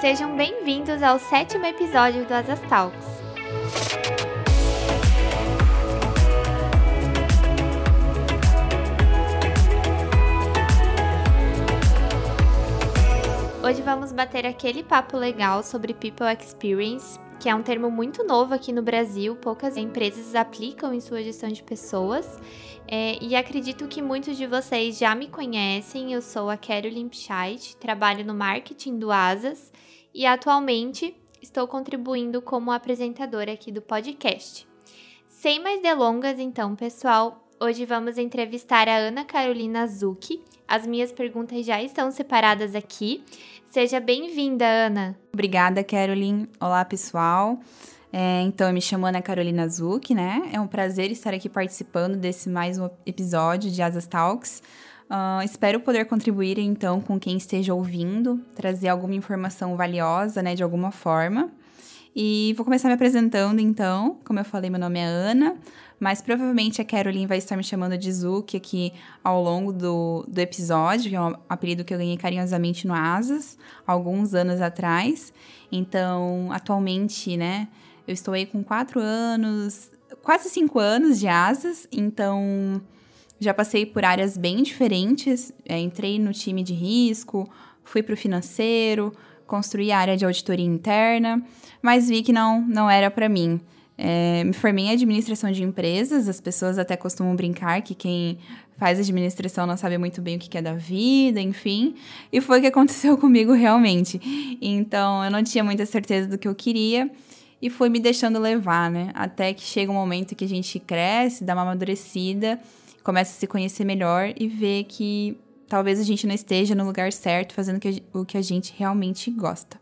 Sejam bem-vindos ao sétimo episódio do Asas Talks. Hoje vamos bater aquele papo legal sobre People Experience, que é um termo muito novo aqui no Brasil, poucas empresas aplicam em sua gestão de pessoas. É, e acredito que muitos de vocês já me conhecem. Eu sou a Carolyn Pichait, trabalho no marketing do Asas e atualmente estou contribuindo como apresentadora aqui do podcast. Sem mais delongas, então, pessoal, hoje vamos entrevistar a Ana Carolina Zucchi. As minhas perguntas já estão separadas aqui. Seja bem-vinda, Ana. Obrigada, Carolyn. Olá, pessoal. É, então, eu me chamo Ana Carolina Zucchi, né? É um prazer estar aqui participando desse mais um episódio de Asas Talks. Uh, espero poder contribuir, então, com quem esteja ouvindo, trazer alguma informação valiosa, né, de alguma forma. E vou começar me apresentando, então. Como eu falei, meu nome é Ana, mas provavelmente a Caroline vai estar me chamando de Zuki aqui ao longo do, do episódio, que é um apelido que eu ganhei carinhosamente no Asas, alguns anos atrás. Então, atualmente, né, eu estou aí com quatro anos, quase cinco anos de Asas, então já passei por áreas bem diferentes. É, entrei no time de risco, fui para o financeiro, construí a área de auditoria interna, mas vi que não, não era para mim. É, me formei em administração de empresas, as pessoas até costumam brincar que quem faz administração não sabe muito bem o que é da vida, enfim. E foi o que aconteceu comigo realmente. Então, eu não tinha muita certeza do que eu queria e foi me deixando levar, né? Até que chega um momento que a gente cresce, dá uma amadurecida, começa a se conhecer melhor e vê que talvez a gente não esteja no lugar certo, fazendo o que a gente realmente gosta.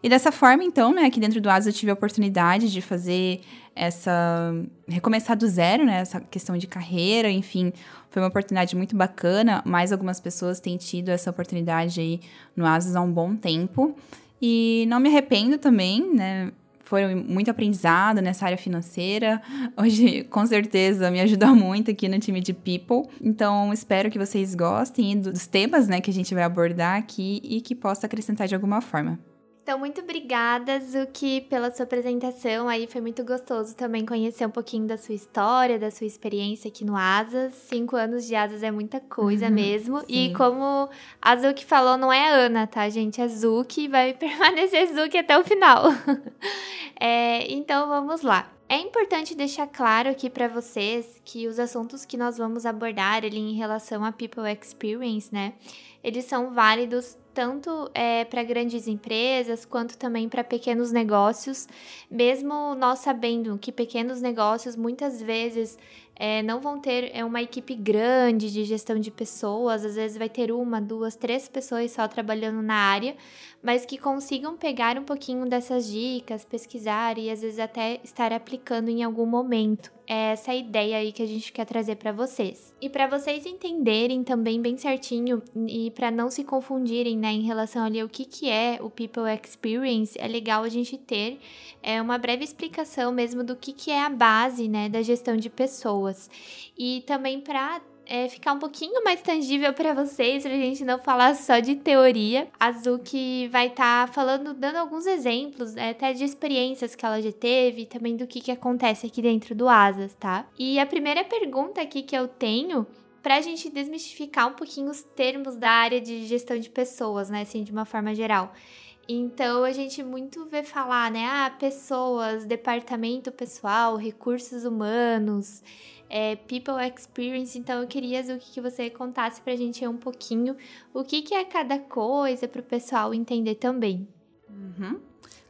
E dessa forma, então, né, aqui dentro do ASA eu tive a oportunidade de fazer essa. recomeçar do zero, né, essa questão de carreira, enfim, foi uma oportunidade muito bacana. Mais algumas pessoas têm tido essa oportunidade aí no ASAS há um bom tempo. E não me arrependo também, né? Foi muito aprendizado nessa área financeira. Hoje, com certeza, me ajuda muito aqui no time de People. Então, espero que vocês gostem dos temas né, que a gente vai abordar aqui e que possa acrescentar de alguma forma. Então, muito obrigada, Zuki, pela sua apresentação. Aí foi muito gostoso também conhecer um pouquinho da sua história, da sua experiência aqui no Asas. Cinco anos de Asas é muita coisa uhum, mesmo. Sim. E como a Zuki falou, não é a Ana, tá, gente? É Zuki vai permanecer Zuki até o final. é, então, vamos lá. É importante deixar claro aqui para vocês que os assuntos que nós vamos abordar ali em relação a People Experience, né? Eles são válidos tanto é, para grandes empresas quanto também para pequenos negócios, mesmo nós sabendo que pequenos negócios muitas vezes é, não vão ter é, uma equipe grande de gestão de pessoas, às vezes vai ter uma, duas, três pessoas só trabalhando na área, mas que consigam pegar um pouquinho dessas dicas, pesquisar e às vezes até estar aplicando em algum momento. É essa ideia aí que a gente quer trazer para vocês. E para vocês entenderem também bem certinho e para não se confundirem, né, em relação ali ao que que é o People Experience, é legal a gente ter é uma breve explicação mesmo do que que é a base, né, da gestão de pessoas. E também para é, ficar um pouquinho mais tangível para vocês, pra gente não falar só de teoria. A Zuki vai estar tá falando, dando alguns exemplos, é, até de experiências que ela já teve, também do que, que acontece aqui dentro do Asas, tá? E a primeira pergunta aqui que eu tenho para a gente desmistificar um pouquinho os termos da área de gestão de pessoas, né, assim, de uma forma geral. Então a gente muito vê falar, né, ah, pessoas, departamento pessoal, recursos humanos, é, People Experience. Então eu queria, Zuki, que você contasse pra gente um pouquinho o que, que é cada coisa para o pessoal entender também. Uhum.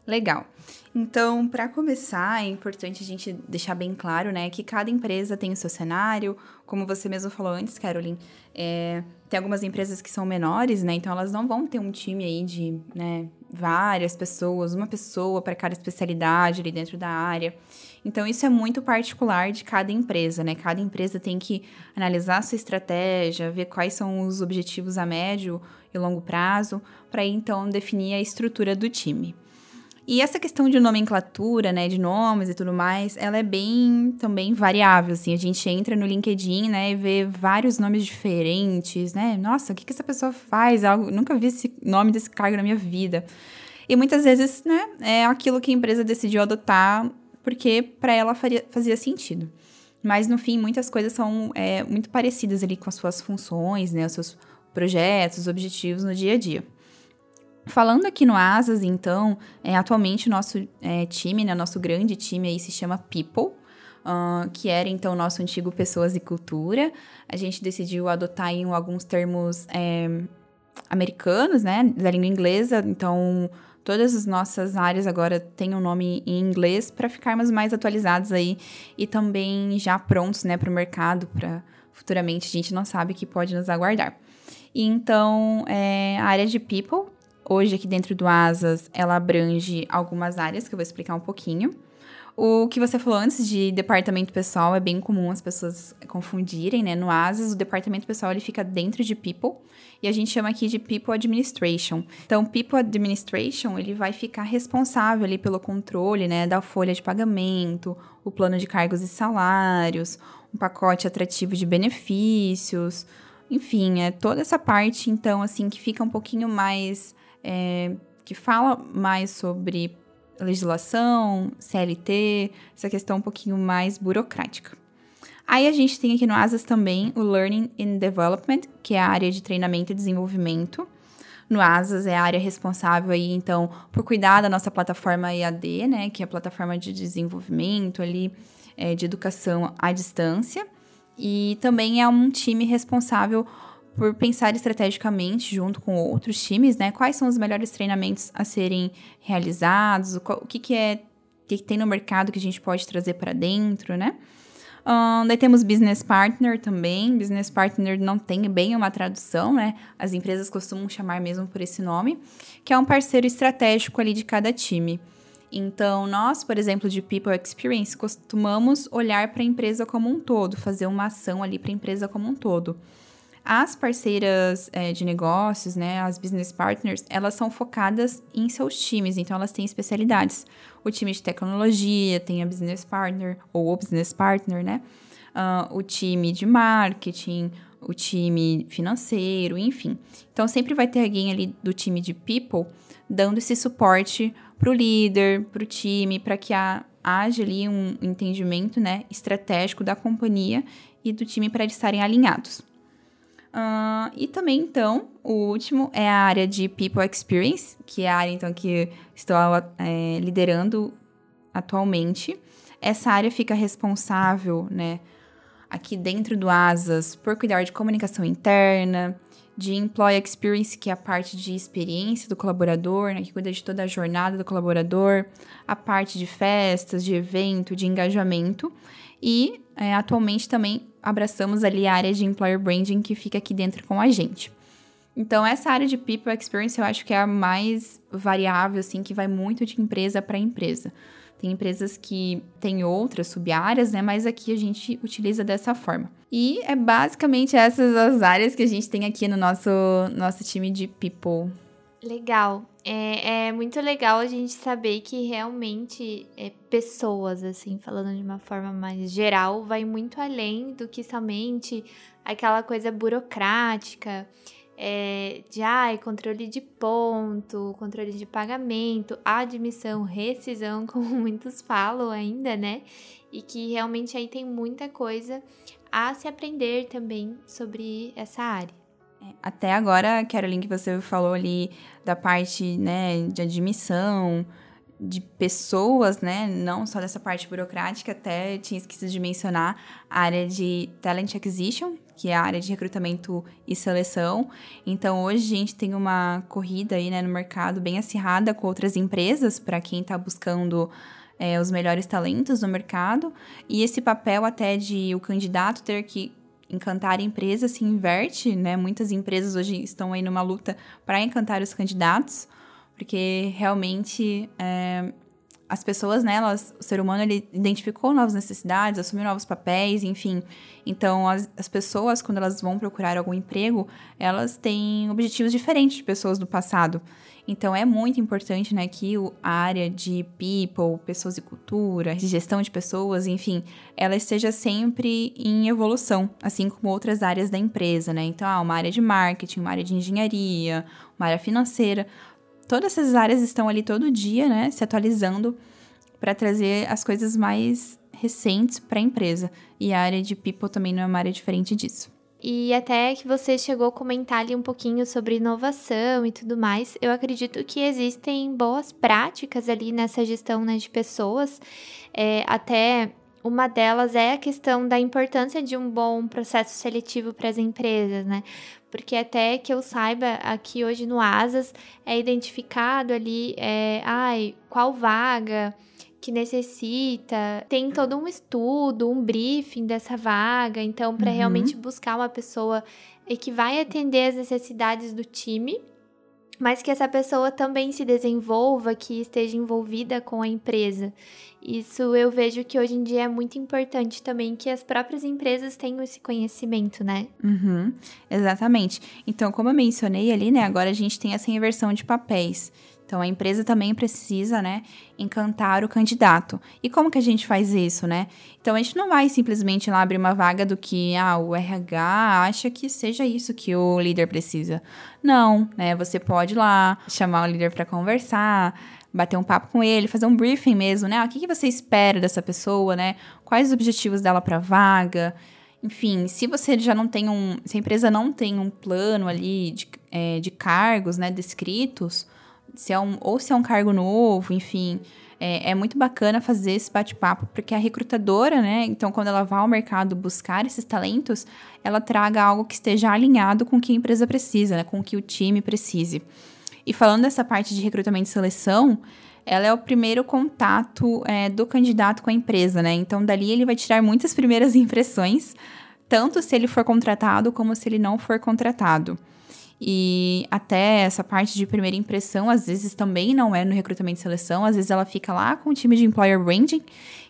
Legal. Então, para começar, é importante a gente deixar bem claro, né, que cada empresa tem o seu cenário, como você mesmo falou antes, Caroline, é, tem algumas empresas que são menores, né, então elas não vão ter um time aí de, né, várias pessoas, uma pessoa para cada especialidade ali dentro da área. Então, isso é muito particular de cada empresa, né? Cada empresa tem que analisar a sua estratégia, ver quais são os objetivos a médio e longo prazo, para então definir a estrutura do time. E essa questão de nomenclatura, né, de nomes e tudo mais, ela é bem também variável, assim. A gente entra no LinkedIn, né, e vê vários nomes diferentes, né? Nossa, o que, que essa pessoa faz? Algo, nunca vi esse nome desse cargo na minha vida. E muitas vezes, né, é aquilo que a empresa decidiu adotar porque para ela faria, fazia sentido. Mas no fim, muitas coisas são é, muito parecidas ali com as suas funções, né, os seus projetos, objetivos no dia a dia. Falando aqui no Asas, então, é, atualmente o nosso é, time, né, nosso grande time aí se chama People, uh, que era então o nosso antigo Pessoas e Cultura. A gente decidiu adotar alguns termos é, americanos, né, da língua inglesa, então todas as nossas áreas agora têm um nome em inglês para ficarmos mais atualizados aí e também já prontos, né, para o mercado, para futuramente a gente não sabe o que pode nos aguardar. E então, é, a área de People, hoje aqui dentro do Asas, ela abrange algumas áreas que eu vou explicar um pouquinho. O que você falou antes de departamento pessoal é bem comum as pessoas confundirem, né? No Asas, o departamento pessoal ele fica dentro de People e a gente chama aqui de People Administration. Então, People Administration, ele vai ficar responsável ali pelo controle, né, da folha de pagamento, o plano de cargos e salários, um pacote atrativo de benefícios, enfim, é toda essa parte, então, assim, que fica um pouquinho mais, é, que fala mais sobre legislação, CLT, essa questão um pouquinho mais burocrática. Aí a gente tem aqui no Asas também o Learning and Development, que é a área de treinamento e desenvolvimento. No Asas é a área responsável aí, então, por cuidar da nossa plataforma EAD, né, que é a plataforma de desenvolvimento ali, é, de educação à distância. E também é um time responsável por pensar estrategicamente junto com outros times, né? Quais são os melhores treinamentos a serem realizados, o, que, que é o que, que tem no mercado que a gente pode trazer para dentro, né? Um, daí temos business partner também. Business partner não tem bem uma tradução, né? As empresas costumam chamar mesmo por esse nome, que é um parceiro estratégico ali de cada time. Então, nós, por exemplo, de People Experience, costumamos olhar para a empresa como um todo, fazer uma ação ali para a empresa como um todo. As parceiras é, de negócios, né, as business partners, elas são focadas em seus times, então elas têm especialidades. O time de tecnologia tem a business partner, ou o business partner, né? Uh, o time de marketing, o time financeiro, enfim. Então sempre vai ter alguém ali do time de people dando esse suporte para o líder, para o time, para que haja ali um entendimento né, estratégico da companhia e do time para eles estarem alinhados. Uh, e também, então, o último é a área de People Experience, que é a área, então, que estou é, liderando atualmente. Essa área fica responsável, né, aqui dentro do ASAS, por cuidar de comunicação interna, de Employee Experience, que é a parte de experiência do colaborador, né, que cuida de toda a jornada do colaborador, a parte de festas, de evento, de engajamento. E é, atualmente também abraçamos ali a área de Employer Branding que fica aqui dentro com a gente. Então, essa área de People Experience eu acho que é a mais variável, assim, que vai muito de empresa para empresa. Tem empresas que têm outras sub-áreas, né? Mas aqui a gente utiliza dessa forma. E é basicamente essas as áreas que a gente tem aqui no nosso, nosso time de People. Legal. É, é, muito legal a gente saber que realmente é, pessoas, assim, falando de uma forma mais geral, vai muito além do que somente aquela coisa burocrática é, de ai, controle de ponto, controle de pagamento, admissão, rescisão, como muitos falam ainda, né? E que realmente aí tem muita coisa a se aprender também sobre essa área. Até agora, Caroline, que você falou ali da parte né, de admissão, de pessoas, né? Não só dessa parte burocrática, até tinha esquecido de mencionar a área de Talent Acquisition, que é a área de recrutamento e seleção. Então, hoje a gente tem uma corrida aí né, no mercado bem acirrada com outras empresas para quem está buscando é, os melhores talentos no mercado. E esse papel até de o candidato ter que encantar a empresa se inverte, né? Muitas empresas hoje estão aí numa luta para encantar os candidatos porque realmente é, as pessoas, né, elas, o ser humano ele identificou novas necessidades, assumiu novos papéis, enfim. Então, as, as pessoas, quando elas vão procurar algum emprego, elas têm objetivos diferentes de pessoas do passado. Então, é muito importante, né, que a área de people, pessoas e cultura, gestão de pessoas, enfim, ela esteja sempre em evolução, assim como outras áreas da empresa, né? Então, ah, uma área de marketing, uma área de engenharia, uma área financeira, todas essas áreas estão ali todo dia, né, se atualizando para trazer as coisas mais recentes para a empresa. E a área de people também não é uma área diferente disso. E até que você chegou a comentar ali um pouquinho sobre inovação e tudo mais, eu acredito que existem boas práticas ali nessa gestão né, de pessoas. É, até uma delas é a questão da importância de um bom processo seletivo para as empresas, né? Porque até que eu saiba, aqui hoje no Asas é identificado ali, é, ai, qual vaga que necessita, tem todo um estudo, um briefing dessa vaga, então para uhum. realmente buscar uma pessoa que vai atender as necessidades do time, mas que essa pessoa também se desenvolva, que esteja envolvida com a empresa. Isso eu vejo que hoje em dia é muito importante também que as próprias empresas tenham esse conhecimento, né? Uhum, exatamente. Então, como eu mencionei ali, né, agora a gente tem essa inversão de papéis. Então a empresa também precisa, né, encantar o candidato. E como que a gente faz isso, né? Então a gente não vai simplesmente lá abrir uma vaga do que ah, o RH acha que seja isso que o líder precisa. Não, né? Você pode ir lá chamar o líder para conversar, bater um papo com ele, fazer um briefing mesmo, né? Ah, o que, que você espera dessa pessoa, né? Quais os objetivos dela para a vaga? Enfim, se você já não tem um, se a empresa não tem um plano ali de, é, de cargos, né, descritos, se é um, ou se é um cargo novo, enfim. É, é muito bacana fazer esse bate-papo, porque a recrutadora, né? Então, quando ela vai ao mercado buscar esses talentos, ela traga algo que esteja alinhado com o que a empresa precisa, né? Com o que o time precise. E falando dessa parte de recrutamento e seleção, ela é o primeiro contato é, do candidato com a empresa, né? Então, dali ele vai tirar muitas primeiras impressões, tanto se ele for contratado como se ele não for contratado. E até essa parte de primeira impressão, às vezes também não é no recrutamento e seleção, às vezes ela fica lá com o time de employer branding,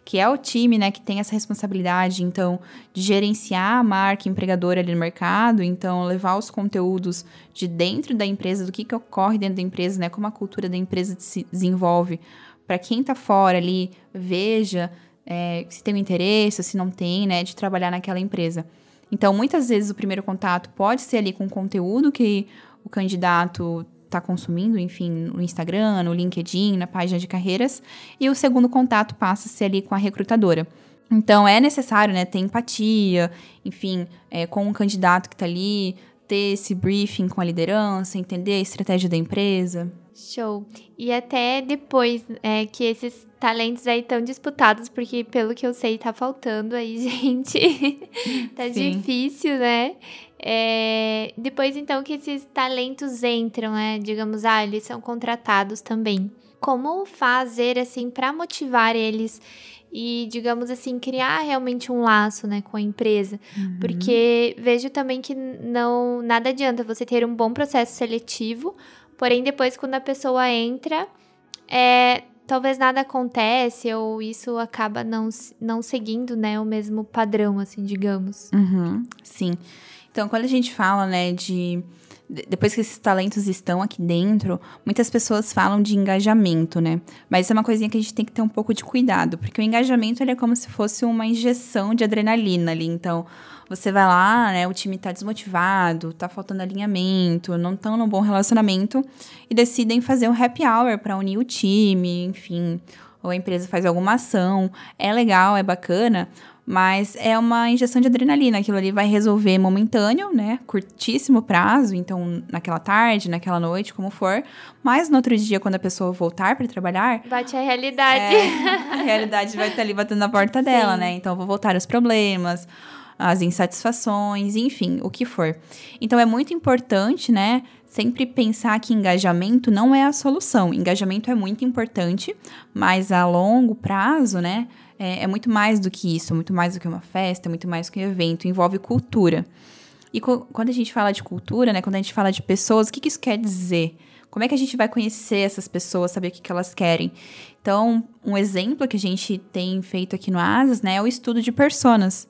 que é o time, né, que tem essa responsabilidade, então, de gerenciar a marca empregadora ali no mercado, então, levar os conteúdos de dentro da empresa, do que, que ocorre dentro da empresa, né, como a cultura da empresa se desenvolve, para quem está fora ali, veja é, se tem um interesse, se não tem, né, de trabalhar naquela empresa. Então, muitas vezes o primeiro contato pode ser ali com o conteúdo que o candidato está consumindo, enfim, no Instagram, no LinkedIn, na página de carreiras, e o segundo contato passa a ser ali com a recrutadora. Então, é necessário, né, ter empatia, enfim, é, com o candidato que está ali, ter esse briefing com a liderança, entender a estratégia da empresa. Show. E até depois é, que esses talentos aí estão disputados, porque pelo que eu sei tá faltando aí, gente. tá Sim. difícil, né? É, depois então que esses talentos entram, né? Digamos, ah, eles são contratados também. Como fazer assim para motivar eles e, digamos assim, criar realmente um laço, né, com a empresa. Uhum. Porque vejo também que não nada adianta você ter um bom processo seletivo, Porém, depois, quando a pessoa entra, é, talvez nada acontece ou isso acaba não, não seguindo, né, o mesmo padrão, assim, digamos. Uhum, sim. Então, quando a gente fala, né, de depois que esses talentos estão aqui dentro, muitas pessoas falam de engajamento, né? Mas isso é uma coisinha que a gente tem que ter um pouco de cuidado, porque o engajamento ele é como se fosse uma injeção de adrenalina ali. Então, você vai lá, né, o time tá desmotivado, tá faltando alinhamento, não estão num bom relacionamento e decidem fazer um happy hour para unir o time, enfim, ou a empresa faz alguma ação. É legal, é bacana, mas é uma injeção de adrenalina. Aquilo ali vai resolver momentâneo, né? Curtíssimo prazo, então naquela tarde, naquela noite, como for. Mas no outro dia, quando a pessoa voltar para trabalhar. Bate a realidade. É, a realidade vai estar ali batendo na porta dela, né? Então vou voltar os problemas, as insatisfações, enfim, o que for. Então é muito importante, né? Sempre pensar que engajamento não é a solução. Engajamento é muito importante, mas a longo prazo, né? é, é muito mais do que isso, muito mais do que uma festa, muito mais do que um evento, envolve cultura. E co quando a gente fala de cultura, né, quando a gente fala de pessoas, o que, que isso quer dizer? Como é que a gente vai conhecer essas pessoas, saber o que, que elas querem? Então, um exemplo que a gente tem feito aqui no Asas, né, é o estudo de personas.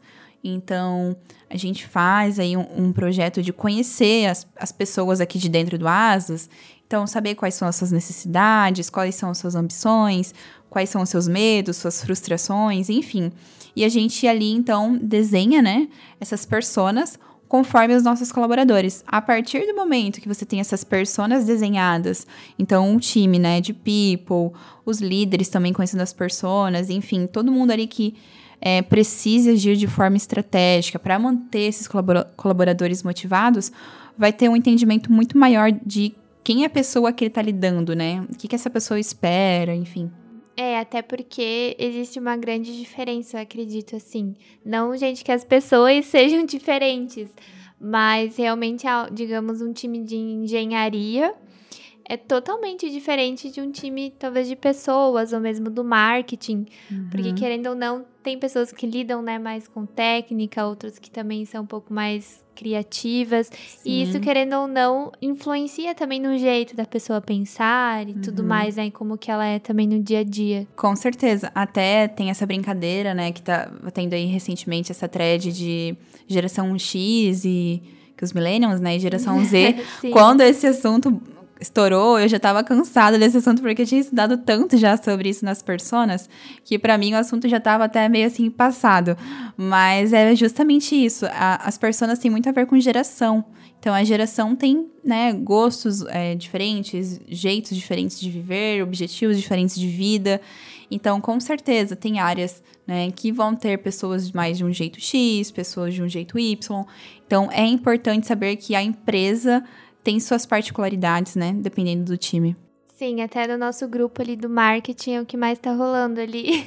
Então, a gente faz aí um, um projeto de conhecer as, as pessoas aqui de dentro do Asas. Então, saber quais são as suas necessidades, quais são as suas ambições, quais são os seus medos, suas frustrações, enfim. E a gente ali, então, desenha, né, essas personas conforme os nossos colaboradores. A partir do momento que você tem essas personas desenhadas, então um time, né, de people, os líderes também conhecendo as personas, enfim, todo mundo ali que é, precisa agir de forma estratégica para manter esses colaboradores motivados, vai ter um entendimento muito maior de quem é a pessoa que ele está lidando, né? O que, que essa pessoa espera, enfim. É, até porque existe uma grande diferença, eu acredito, assim. Não, gente, que as pessoas sejam diferentes, mas realmente, digamos, um time de engenharia é totalmente diferente de um time, talvez, de pessoas, ou mesmo do marketing. Uhum. Porque, querendo ou não, tem pessoas que lidam né, mais com técnica, outras que também são um pouco mais criativas. Sim. E isso, querendo ou não, influencia também no jeito da pessoa pensar e uhum. tudo mais, né? E como que ela é também no dia a dia. Com certeza. Até tem essa brincadeira, né? Que tá tendo aí recentemente essa thread de geração X e que os millennials, né, e geração Z, quando esse assunto estourou, eu já estava cansada desse assunto porque eu tinha estudado tanto já sobre isso nas personas, que para mim o assunto já estava até meio assim passado. Mas é justamente isso. A, as personas têm muito a ver com geração. Então a geração tem, né, gostos é, diferentes, jeitos diferentes de viver, objetivos diferentes de vida. Então, com certeza, tem áreas né, que vão ter pessoas mais de um jeito X, pessoas de um jeito Y. Então, é importante saber que a empresa tem suas particularidades, né? Dependendo do time. Sim, até no nosso grupo ali do marketing é o que mais tá rolando ali.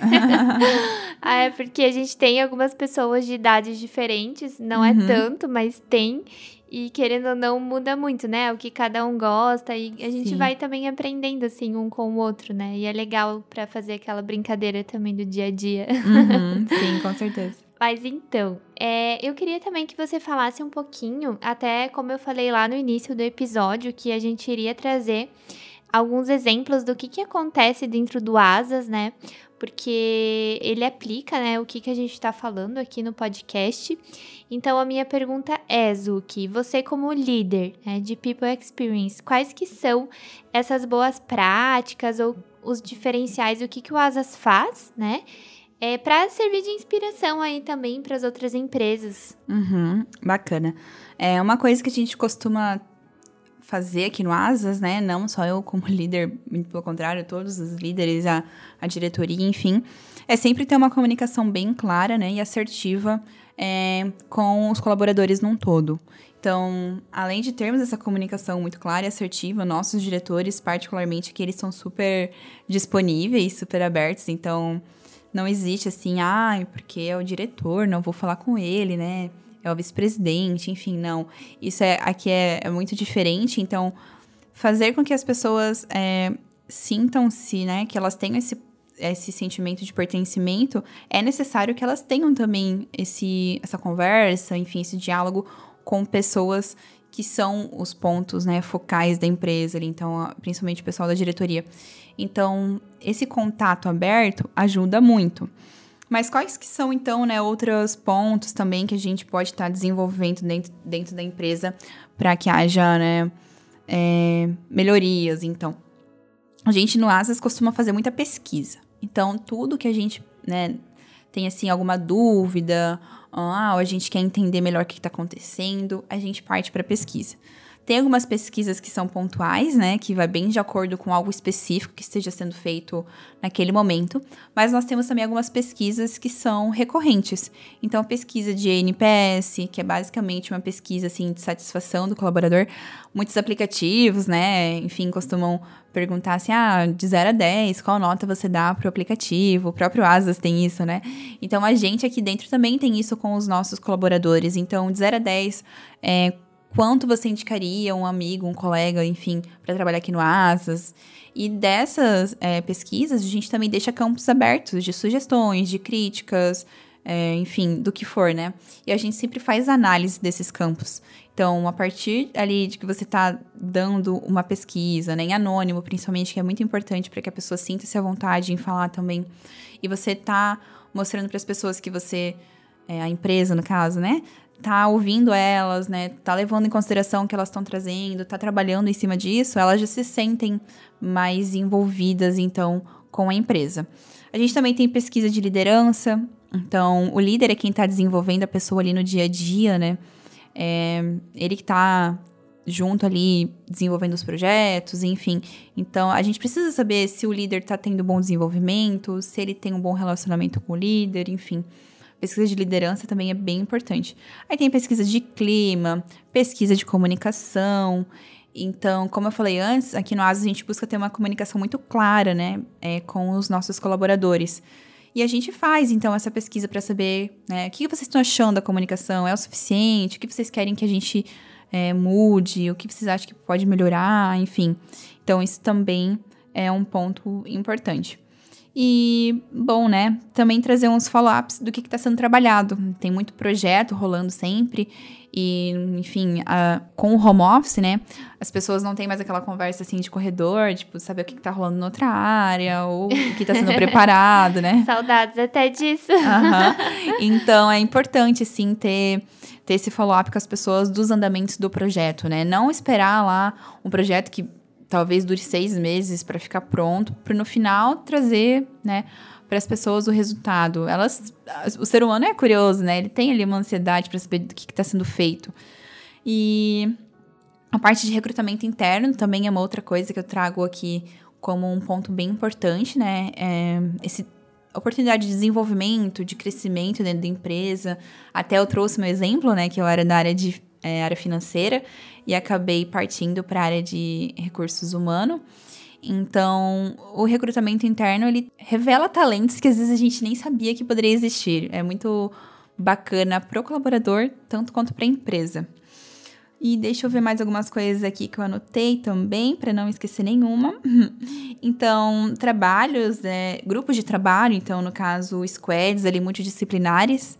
ah, é porque a gente tem algumas pessoas de idades diferentes, não é uhum. é tanto, mas tem. E querendo ou não, muda muito, né? O que cada um gosta. E a gente Sim. vai também aprendendo, assim, um com o outro, né? E é legal para fazer aquela brincadeira também do dia a dia. Uhum. Sim, com certeza. Mas então, é, eu queria também que você falasse um pouquinho, até como eu falei lá no início do episódio, que a gente iria trazer alguns exemplos do que, que acontece dentro do Asas, né? Porque ele aplica, né, o que, que a gente está falando aqui no podcast. Então, a minha pergunta é, Zuki, você como líder né, de People Experience, quais que são essas boas práticas ou os diferenciais, o que, que o Asas faz, né? É, para servir de inspiração aí também para as outras empresas. Uhum, bacana. É uma coisa que a gente costuma fazer aqui no Asas, né? Não só eu como líder, muito pelo contrário, todos os líderes, a, a diretoria, enfim, é sempre ter uma comunicação bem clara, né, e assertiva é, com os colaboradores num todo. Então, além de termos essa comunicação muito clara e assertiva, nossos diretores, particularmente, que eles são super disponíveis, super abertos, então não existe assim, ah, porque é o diretor, não vou falar com ele, né? É o vice-presidente, enfim, não. Isso é, aqui é, é, muito diferente. Então, fazer com que as pessoas é, sintam-se, né? Que elas tenham esse, esse sentimento de pertencimento, é necessário que elas tenham também esse, essa conversa, enfim, esse diálogo com pessoas que são os pontos né, focais da empresa, então, principalmente o pessoal da diretoria. Então, esse contato aberto ajuda muito. Mas quais que são, então, né, outros pontos também que a gente pode estar tá desenvolvendo dentro, dentro da empresa para que haja né, é, melhorias, então? A gente no Asas costuma fazer muita pesquisa. Então, tudo que a gente né, tem, assim, alguma dúvida ah, a gente quer entender melhor o que está acontecendo, a gente parte para pesquisa. Tem algumas pesquisas que são pontuais, né, que vai bem de acordo com algo específico que esteja sendo feito naquele momento, mas nós temos também algumas pesquisas que são recorrentes. Então, a pesquisa de NPS, que é basicamente uma pesquisa assim de satisfação do colaborador, muitos aplicativos, né, enfim, costumam perguntar assim, ah, de 0 a 10, qual nota você dá pro aplicativo? O próprio Asas tem isso, né? Então, a gente aqui dentro também tem isso com os nossos colaboradores. Então, de 0 a 10, é, quanto você indicaria um amigo, um colega, enfim, para trabalhar aqui no Asas. E dessas é, pesquisas, a gente também deixa campos abertos de sugestões, de críticas, é, enfim, do que for, né? E a gente sempre faz análise desses campos. Então, a partir ali de que você está dando uma pesquisa, né, em anônimo, principalmente, que é muito importante para que a pessoa sinta-se à vontade em falar também, e você está mostrando para as pessoas que você, é, a empresa no caso, né, tá ouvindo elas, né, tá levando em consideração o que elas estão trazendo, tá trabalhando em cima disso, elas já se sentem mais envolvidas, então, com a empresa. A gente também tem pesquisa de liderança, então, o líder é quem está desenvolvendo a pessoa ali no dia a dia, né, É ele que está junto ali desenvolvendo os projetos, enfim. Então, a gente precisa saber se o líder está tendo bom desenvolvimento, se ele tem um bom relacionamento com o líder, enfim. Pesquisa de liderança também é bem importante. Aí tem pesquisa de clima, pesquisa de comunicação. Então, como eu falei antes, aqui no ASA a gente busca ter uma comunicação muito clara, né, é, com os nossos colaboradores. E a gente faz, então, essa pesquisa para saber né, o que vocês estão achando da comunicação, é o suficiente, o que vocês querem que a gente é, mude, o que vocês acham que pode melhorar, enfim. Então, isso também é um ponto importante. E, bom, né, também trazer uns follow-ups do que está sendo trabalhado. Tem muito projeto rolando sempre. E, enfim, a, com o home office, né, as pessoas não têm mais aquela conversa assim de corredor, tipo, saber o que, está rolando em outra área, ou o que está sendo preparado, né? Saudades até disso. Uhum. Então, é importante, assim, ter ter esse follow-up com as pessoas dos andamentos do projeto, né? Não esperar lá um projeto que talvez dure seis meses para ficar pronto, para no final trazer, né, para as pessoas o resultado. Elas, o ser humano é curioso, né? Ele tem ali uma ansiedade para saber do que está sendo feito. E a parte de recrutamento interno também é uma outra coisa que eu trago aqui como um ponto bem importante, né? É esse oportunidade de desenvolvimento, de crescimento dentro da empresa. Até eu trouxe meu exemplo, né, que eu era da área de é, área financeira e acabei partindo para a área de recursos humanos. Então, o recrutamento interno ele revela talentos que às vezes a gente nem sabia que poderia existir. É muito bacana para o colaborador, tanto quanto para a empresa. E deixa eu ver mais algumas coisas aqui que eu anotei também, para não esquecer nenhuma. Então, trabalhos, né, grupos de trabalho, então, no caso, squads ali multidisciplinares,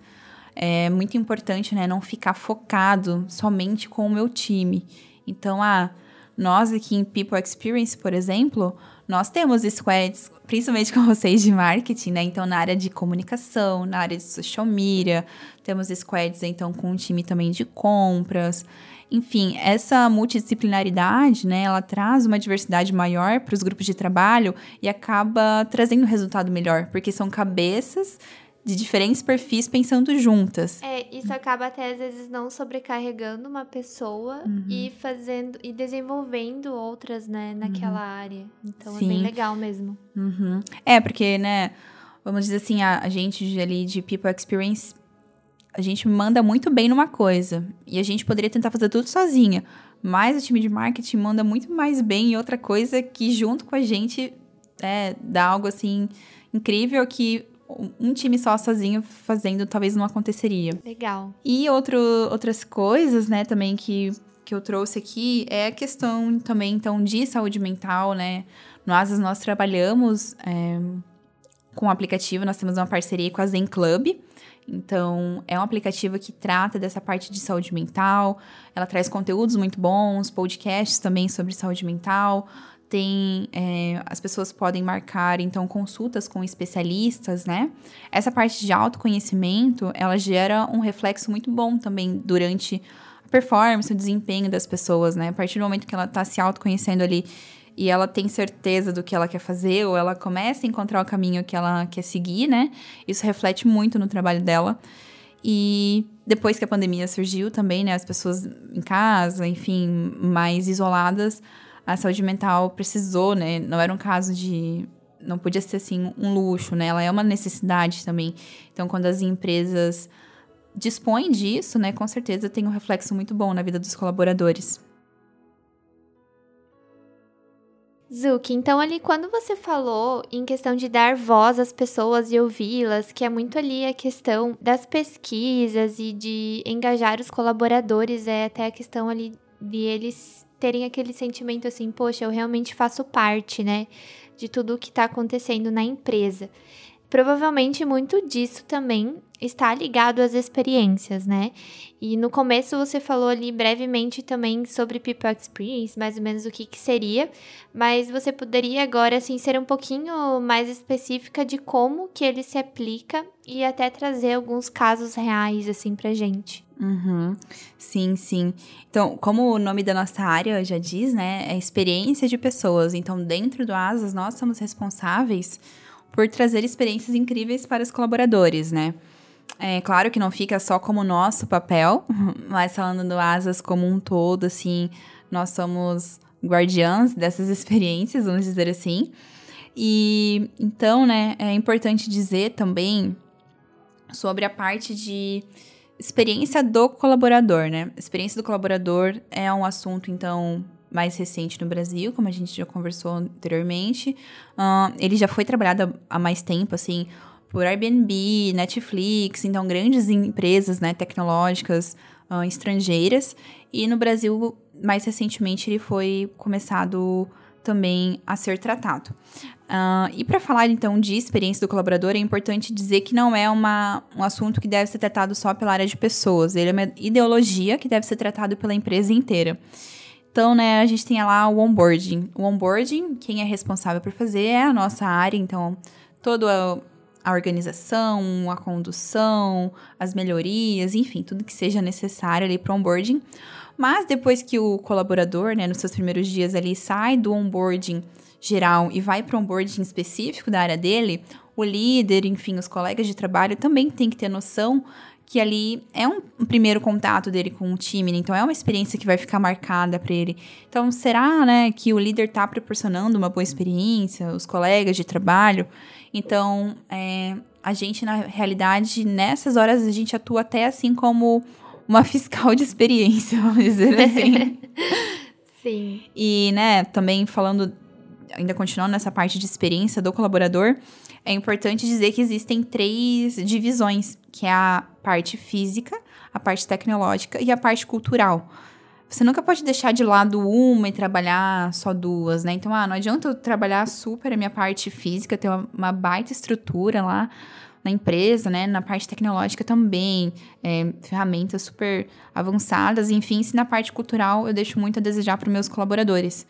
é muito importante, né, não ficar focado somente com o meu time. Então, ah, nós aqui em People Experience, por exemplo, nós temos squads, principalmente com vocês de marketing, né? Então, na área de comunicação, na área de social media, temos squads, então, com um time também de compras. Enfim, essa multidisciplinaridade, né, ela traz uma diversidade maior para os grupos de trabalho e acaba trazendo um resultado melhor, porque são cabeças de diferentes perfis pensando juntas. É, isso acaba até às vezes não sobrecarregando uma pessoa uhum. e fazendo e desenvolvendo outras, né, naquela uhum. área. Então Sim. é bem legal mesmo. Uhum. É, porque, né, vamos dizer assim, a, a gente ali de People Experience a gente manda muito bem numa coisa e a gente poderia tentar fazer tudo sozinha, mas o time de marketing manda muito mais bem em outra coisa que junto com a gente é, dá algo assim incrível que um time só sozinho fazendo talvez não aconteceria. Legal. E outro, outras coisas, né, também que, que eu trouxe aqui é a questão também, então, de saúde mental, né? Asas nós trabalhamos é, com o aplicativo, nós temos uma parceria com a Zen Club, então, é um aplicativo que trata dessa parte de saúde mental. Ela traz conteúdos muito bons, podcasts também sobre saúde mental. Tem, é, as pessoas podem marcar, então, consultas com especialistas, né? Essa parte de autoconhecimento, ela gera um reflexo muito bom também durante a performance, o desempenho das pessoas, né? A partir do momento que ela está se autoconhecendo ali e ela tem certeza do que ela quer fazer, ou ela começa a encontrar o caminho que ela quer seguir, né? Isso reflete muito no trabalho dela. E depois que a pandemia surgiu também, né? As pessoas em casa, enfim, mais isoladas, a saúde mental precisou, né? Não era um caso de. Não podia ser assim um luxo, né? Ela é uma necessidade também. Então, quando as empresas dispõem disso, né? Com certeza tem um reflexo muito bom na vida dos colaboradores. Zuki, então ali quando você falou em questão de dar voz às pessoas e ouvi-las, que é muito ali a questão das pesquisas e de engajar os colaboradores, é até a questão ali de eles terem aquele sentimento assim, poxa, eu realmente faço parte, né, de tudo o que está acontecendo na empresa. Provavelmente muito disso também está ligado às experiências, né? E no começo você falou ali brevemente também sobre People Experience, mais ou menos o que, que seria, mas você poderia agora assim ser um pouquinho mais específica de como que ele se aplica e até trazer alguns casos reais assim pra gente. Uhum. Sim, sim. Então, como o nome da nossa área já diz, né, é experiência de pessoas. Então, dentro do Asas, nós somos responsáveis por trazer experiências incríveis para os colaboradores, né? É claro que não fica só como nosso papel, mas falando do Asas como um todo, assim, nós somos guardiãs dessas experiências, vamos dizer assim. E então, né, é importante dizer também sobre a parte de experiência do colaborador, né? Experiência do colaborador é um assunto, então, mais recente no Brasil, como a gente já conversou anteriormente. Uh, ele já foi trabalhado há mais tempo, assim, por Airbnb, Netflix, então grandes empresas, né, tecnológicas uh, estrangeiras. E no Brasil, mais recentemente, ele foi começado também a ser tratado. Uh, e para falar então de experiência do colaborador, é importante dizer que não é uma, um assunto que deve ser tratado só pela área de pessoas, ele é uma ideologia que deve ser tratado pela empresa inteira. Então, né, a gente tem lá o onboarding. O onboarding, quem é responsável por fazer é a nossa área, então toda a, organização, a condução, as melhorias, enfim, tudo que seja necessário ali para o onboarding. Mas depois que o colaborador, né, nos seus primeiros dias ali, sai do onboarding geral e vai para um onboarding específico da área dele, o líder, enfim, os colegas de trabalho também tem que ter noção que ali é um, primeiro contato dele com o time, né? então é uma experiência que vai ficar marcada para ele. Então, será, né, que o líder está proporcionando uma boa experiência, os colegas de trabalho? Então, é, a gente, na realidade, nessas horas, a gente atua até assim como uma fiscal de experiência, vamos dizer assim. Sim. E, né, também falando, ainda continuando nessa parte de experiência do colaborador, é importante dizer que existem três divisões, que é a parte física, a parte tecnológica e a parte cultural. Você nunca pode deixar de lado uma e trabalhar só duas, né? Então, ah, não adianta eu trabalhar super a minha parte física, ter uma, uma baita estrutura lá, na empresa, né, na parte tecnológica também, é, ferramentas super avançadas, enfim, se na parte cultural eu deixo muito a desejar para meus colaboradores.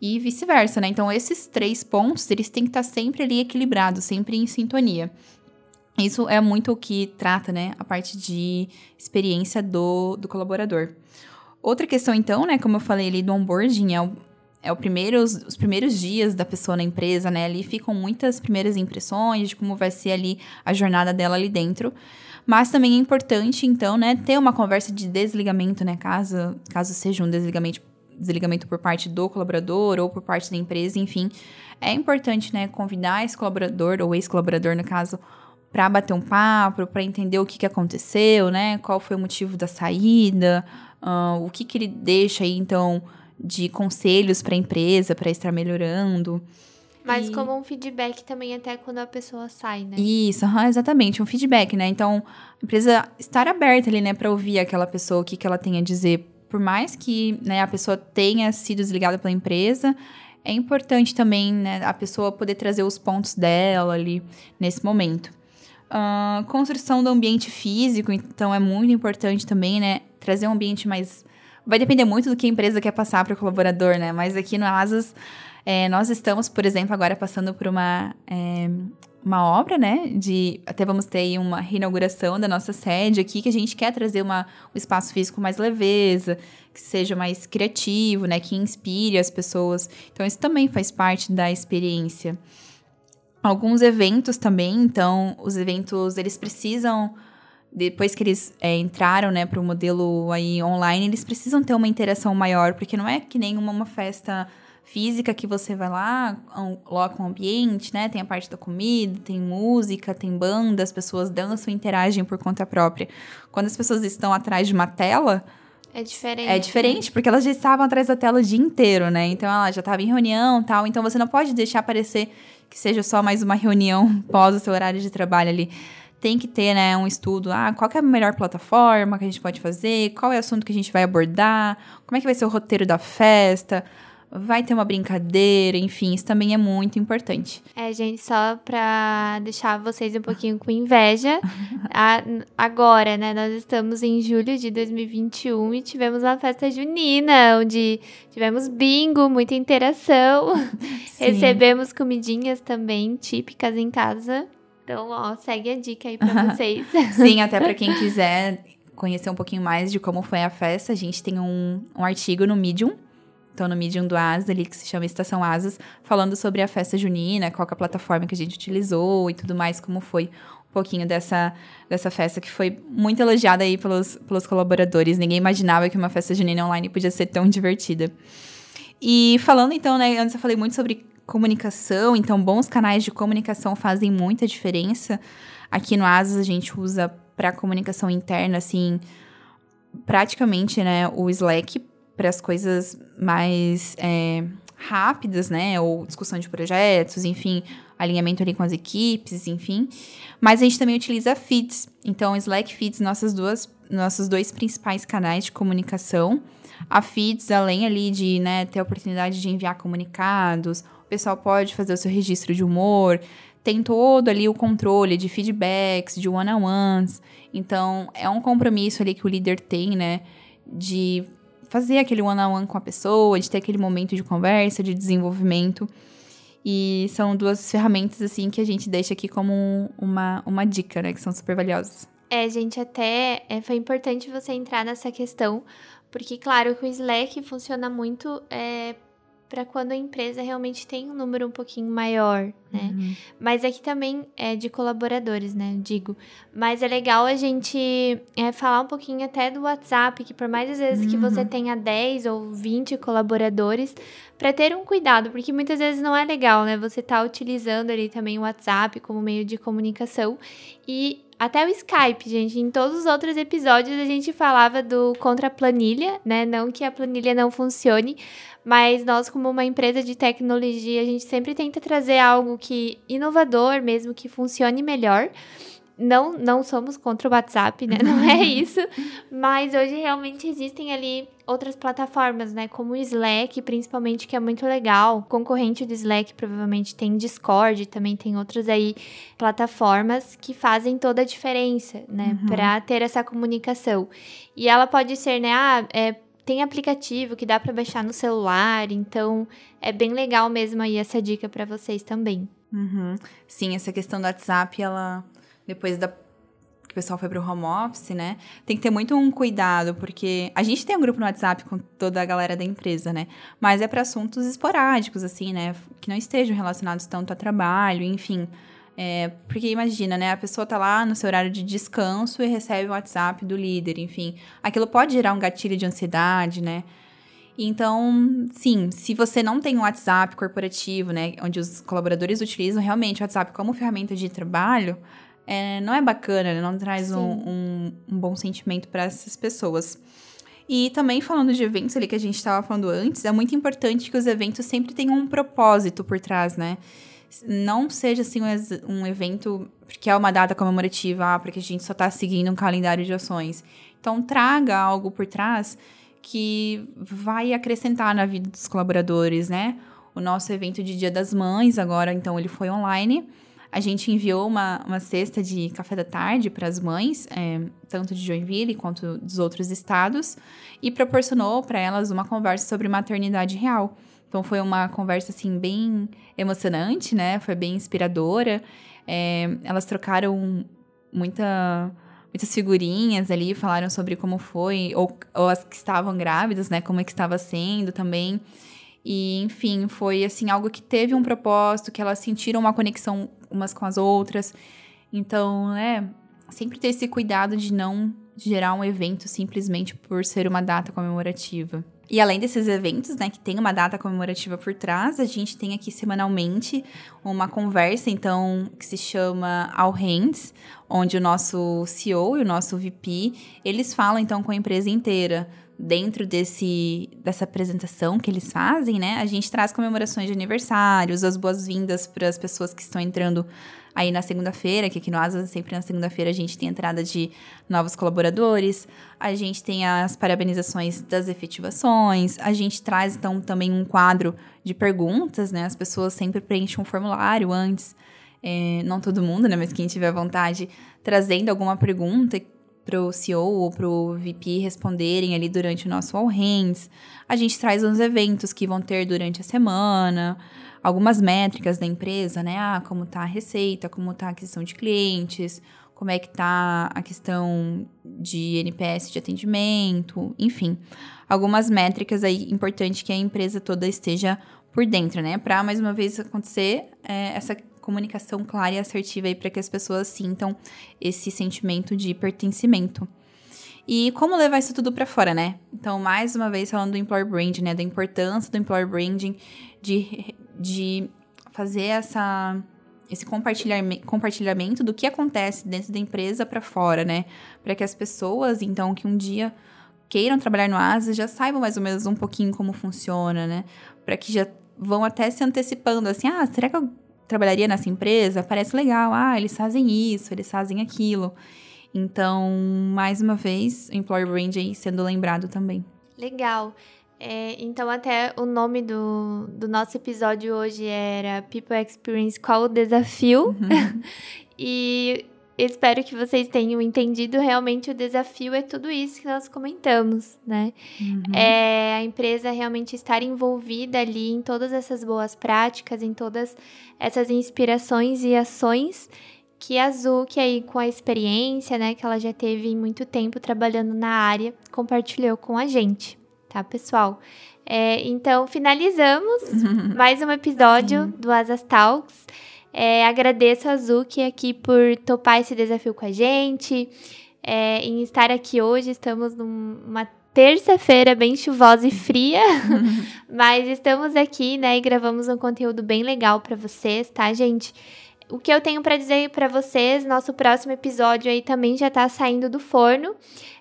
E vice-versa, né? Então, esses três pontos, eles têm que estar sempre ali equilibrados, sempre em sintonia. Isso é muito o que trata, né, a parte de experiência do, do colaborador. Outra questão, então, né, como eu falei ali do onboarding, é o, é o primeiro, os, os, primeiros dias da pessoa na empresa, né? Ali ficam muitas primeiras impressões de como vai ser ali a jornada dela ali dentro. Mas também é importante, então, né, ter uma conversa de desligamento, né? Caso, caso seja um desligamento, desligamento por parte do colaborador ou por parte da empresa, enfim. É importante, né, convidar esse colaborador, ou ex-colaborador, no caso, para bater um papo, para entender o que, que aconteceu, né? Qual foi o motivo da saída, uh, o que, que ele deixa aí, então de conselhos para a empresa para estar melhorando. Mas e... como um feedback também até quando a pessoa sai, né? Isso, exatamente, um feedback, né? Então, a empresa estar aberta ali, né, para ouvir aquela pessoa, o que, que ela tem a dizer. Por mais que né, a pessoa tenha sido desligada pela empresa, é importante também, né, a pessoa poder trazer os pontos dela ali nesse momento. Uh, construção do ambiente físico, então é muito importante também, né, trazer um ambiente mais vai depender muito do que a empresa quer passar para o colaborador, né? Mas aqui no Asas, é, nós estamos, por exemplo, agora passando por uma, é, uma obra, né? De até vamos ter aí uma reinauguração da nossa sede aqui, que a gente quer trazer uma, um espaço físico mais leveza, que seja mais criativo, né? Que inspire as pessoas. Então, isso também faz parte da experiência. Alguns eventos também, então, os eventos, eles precisam depois que eles é, entraram, né, para o modelo aí online, eles precisam ter uma interação maior, porque não é que nem uma, festa física que você vai lá, coloca um ambiente, né, tem a parte da comida, tem música, tem banda, as pessoas dançam e interagem por conta própria. Quando as pessoas estão atrás de uma tela, é diferente. É diferente, porque elas já estavam atrás da tela o dia inteiro, né? Então ela já estava em reunião tal. Então você não pode deixar parecer que seja só mais uma reunião pós o seu horário de trabalho ali. Tem que ter, né, um estudo, ah, qual é a melhor plataforma que a gente pode fazer, qual é o assunto que a gente vai abordar, como é que vai ser o roteiro da festa, vai ter uma brincadeira, enfim, isso também é muito importante. É, gente, só pra deixar vocês um pouquinho com inveja, a, agora, né, nós estamos em julho de 2021 e tivemos uma festa junina, onde tivemos bingo, muita interação, recebemos comidinhas também típicas em casa. Então, ó, segue a dica aí pra vocês. Sim, até para quem quiser conhecer um pouquinho mais de como foi a festa, a gente tem um, um artigo no Medium, então no Medium do Asas ali, que se chama Estação Asas, falando sobre a festa junina, qual é a plataforma que a gente utilizou e tudo mais, como foi um pouquinho dessa, dessa festa que foi muito elogiada aí pelos, pelos colaboradores. Ninguém imaginava que uma festa junina online podia ser tão divertida. E falando então, né, antes eu falei muito sobre comunicação, então bons canais de comunicação fazem muita diferença. Aqui no Asas a gente usa para comunicação interna, assim, praticamente, né, o Slack para as coisas mais é, rápidas, né, ou discussão de projetos, enfim, alinhamento ali com as equipes, enfim. Mas a gente também utiliza feeds. Então, Slack Feeds, nossas duas, nossos dois principais canais de comunicação. A Feeds, além ali de né, ter a oportunidade de enviar comunicados, o pessoal pode fazer o seu registro de humor, tem todo ali o controle de feedbacks, de one-on-ones. Então, é um compromisso ali que o líder tem, né? De fazer aquele one-on-one -on -one com a pessoa, de ter aquele momento de conversa, de desenvolvimento. E são duas ferramentas, assim, que a gente deixa aqui como uma, uma dica, né? Que são super valiosas. É, gente, até é, foi importante você entrar nessa questão, porque, claro, que o Slack funciona muito é, para quando a empresa realmente tem um número um pouquinho maior, né? Uhum. Mas aqui também é de colaboradores, né? Digo. Mas é legal a gente é, falar um pouquinho até do WhatsApp, que por mais às vezes uhum. que você uhum. tenha 10 ou 20 colaboradores, para ter um cuidado, porque muitas vezes não é legal, né? Você tá utilizando ali também o WhatsApp como meio de comunicação e até o Skype, gente. Em todos os outros episódios a gente falava do contra planilha, né? Não que a planilha não funcione, mas nós, como uma empresa de tecnologia, a gente sempre tenta trazer algo que inovador mesmo, que funcione melhor. Não, não somos contra o WhatsApp, né? Não é isso. Mas hoje realmente existem ali outras plataformas, né? Como o Slack, principalmente, que é muito legal. concorrente do Slack provavelmente tem Discord, também tem outras aí plataformas que fazem toda a diferença, né? Uhum. Para ter essa comunicação. E ela pode ser, né? Ah, é tem aplicativo que dá para baixar no celular, então é bem legal mesmo aí essa dica para vocês também. Uhum. Sim, essa questão do WhatsApp, ela depois da que o pessoal foi pro home office, né? Tem que ter muito um cuidado, porque a gente tem um grupo no WhatsApp com toda a galera da empresa, né? Mas é para assuntos esporádicos, assim, né? Que não estejam relacionados tanto a trabalho, enfim. É, porque imagina, né? A pessoa tá lá no seu horário de descanso e recebe o WhatsApp do líder, enfim. Aquilo pode gerar um gatilho de ansiedade, né? Então, sim, se você não tem um WhatsApp corporativo, né? Onde os colaboradores utilizam realmente o WhatsApp como ferramenta de trabalho, é, não é bacana, não traz um, um, um bom sentimento para essas pessoas. E também falando de eventos ali que a gente estava falando antes, é muito importante que os eventos sempre tenham um propósito por trás, né? não seja assim um, um evento que é uma data comemorativa, ah, porque a gente só está seguindo um calendário de ações. Então traga algo por trás que vai acrescentar na vida dos colaboradores, né? O nosso evento de Dia das Mães agora, então ele foi online. A gente enviou uma, uma cesta de café da tarde para as mães, é, tanto de Joinville quanto dos outros estados, e proporcionou para elas uma conversa sobre maternidade real. Então foi uma conversa assim bem emocionante, né? Foi bem inspiradora. É, elas trocaram muita, muitas figurinhas ali, falaram sobre como foi, ou, ou as que estavam grávidas, né? Como é que estava sendo também. E, enfim, foi assim algo que teve um propósito, que elas sentiram uma conexão umas com as outras. Então, é, sempre ter esse cuidado de não gerar um evento simplesmente por ser uma data comemorativa. E além desses eventos, né, que tem uma data comemorativa por trás, a gente tem aqui semanalmente uma conversa, então, que se chama All Hands, onde o nosso CEO e o nosso VP, eles falam, então, com a empresa inteira. Dentro desse, dessa apresentação que eles fazem, né, a gente traz comemorações de aniversários, as boas-vindas para as pessoas que estão entrando Aí na segunda-feira, que aqui no Asas, sempre na segunda-feira, a gente tem entrada de novos colaboradores, a gente tem as parabenizações das efetivações, a gente traz então também um quadro de perguntas, né? As pessoas sempre preenchem um formulário antes. É, não todo mundo, né? Mas quem tiver vontade, trazendo alguma pergunta para o CEO ou para o VP responderem ali durante o nosso All Hands. A gente traz uns eventos que vão ter durante a semana algumas métricas da empresa, né? Ah, como está a receita, como está a aquisição de clientes, como é que está a questão de NPS de atendimento, enfim. Algumas métricas aí importantes que a empresa toda esteja por dentro, né? Para mais uma vez acontecer é, essa comunicação clara e assertiva aí para que as pessoas sintam esse sentimento de pertencimento. E como levar isso tudo para fora, né? Então, mais uma vez falando do employer branding, né, da importância do employer branding de, de fazer essa esse compartilhamento, do que acontece dentro da empresa para fora, né? Para que as pessoas, então, que um dia queiram trabalhar no Asas já saibam mais ou menos um pouquinho como funciona, né? Para que já vão até se antecipando assim: ah, será que eu trabalharia nessa empresa? Parece legal. Ah, eles fazem isso, eles fazem aquilo. Então, mais uma vez, o Employer Brand aí sendo lembrado também. Legal. É, então, até o nome do, do nosso episódio hoje era People Experience Qual o Desafio? Uhum. e espero que vocês tenham entendido realmente o desafio é tudo isso que nós comentamos, né? Uhum. É a empresa realmente estar envolvida ali em todas essas boas práticas, em todas essas inspirações e ações que a Zuki aí com a experiência, né, que ela já teve muito tempo trabalhando na área, compartilhou com a gente, tá, pessoal? É, então, finalizamos mais um episódio Sim. do Asas Talks. É, agradeço a Zuki aqui por topar esse desafio com a gente, é, em estar aqui hoje. Estamos numa terça-feira bem chuvosa e fria, mas estamos aqui, né, e gravamos um conteúdo bem legal para vocês, tá, gente? O que eu tenho para dizer para vocês, nosso próximo episódio aí também já tá saindo do forno.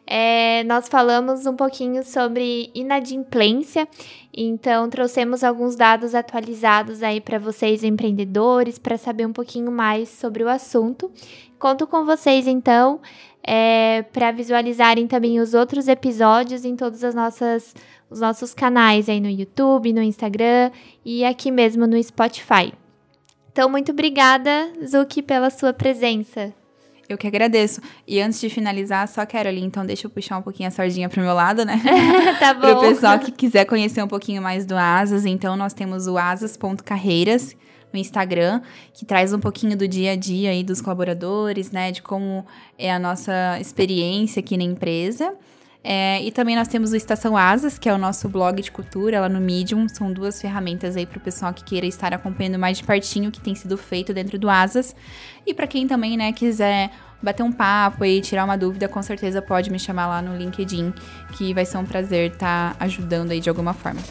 É, nós falamos um pouquinho sobre inadimplência, então trouxemos alguns dados atualizados aí para vocês empreendedores para saber um pouquinho mais sobre o assunto. Conto com vocês então é, para visualizarem também os outros episódios em todos as nossas os nossos canais aí no YouTube, no Instagram e aqui mesmo no Spotify. Então, muito obrigada, Zuki, pela sua presença. Eu que agradeço. E antes de finalizar, só quero ali, então deixa eu puxar um pouquinho a sardinha pro meu lado, né? tá bom. Pro pessoal que quiser conhecer um pouquinho mais do Asas, então nós temos o asas.carreiras no Instagram, que traz um pouquinho do dia a dia aí dos colaboradores, né? De como é a nossa experiência aqui na empresa. É, e também nós temos o Estação Asas, que é o nosso blog de cultura lá no Medium. São duas ferramentas aí para o pessoal que queira estar acompanhando mais de pertinho o que tem sido feito dentro do Asas. E para quem também, né, quiser bater um papo e tirar uma dúvida, com certeza pode me chamar lá no LinkedIn, que vai ser um prazer estar tá ajudando aí de alguma forma.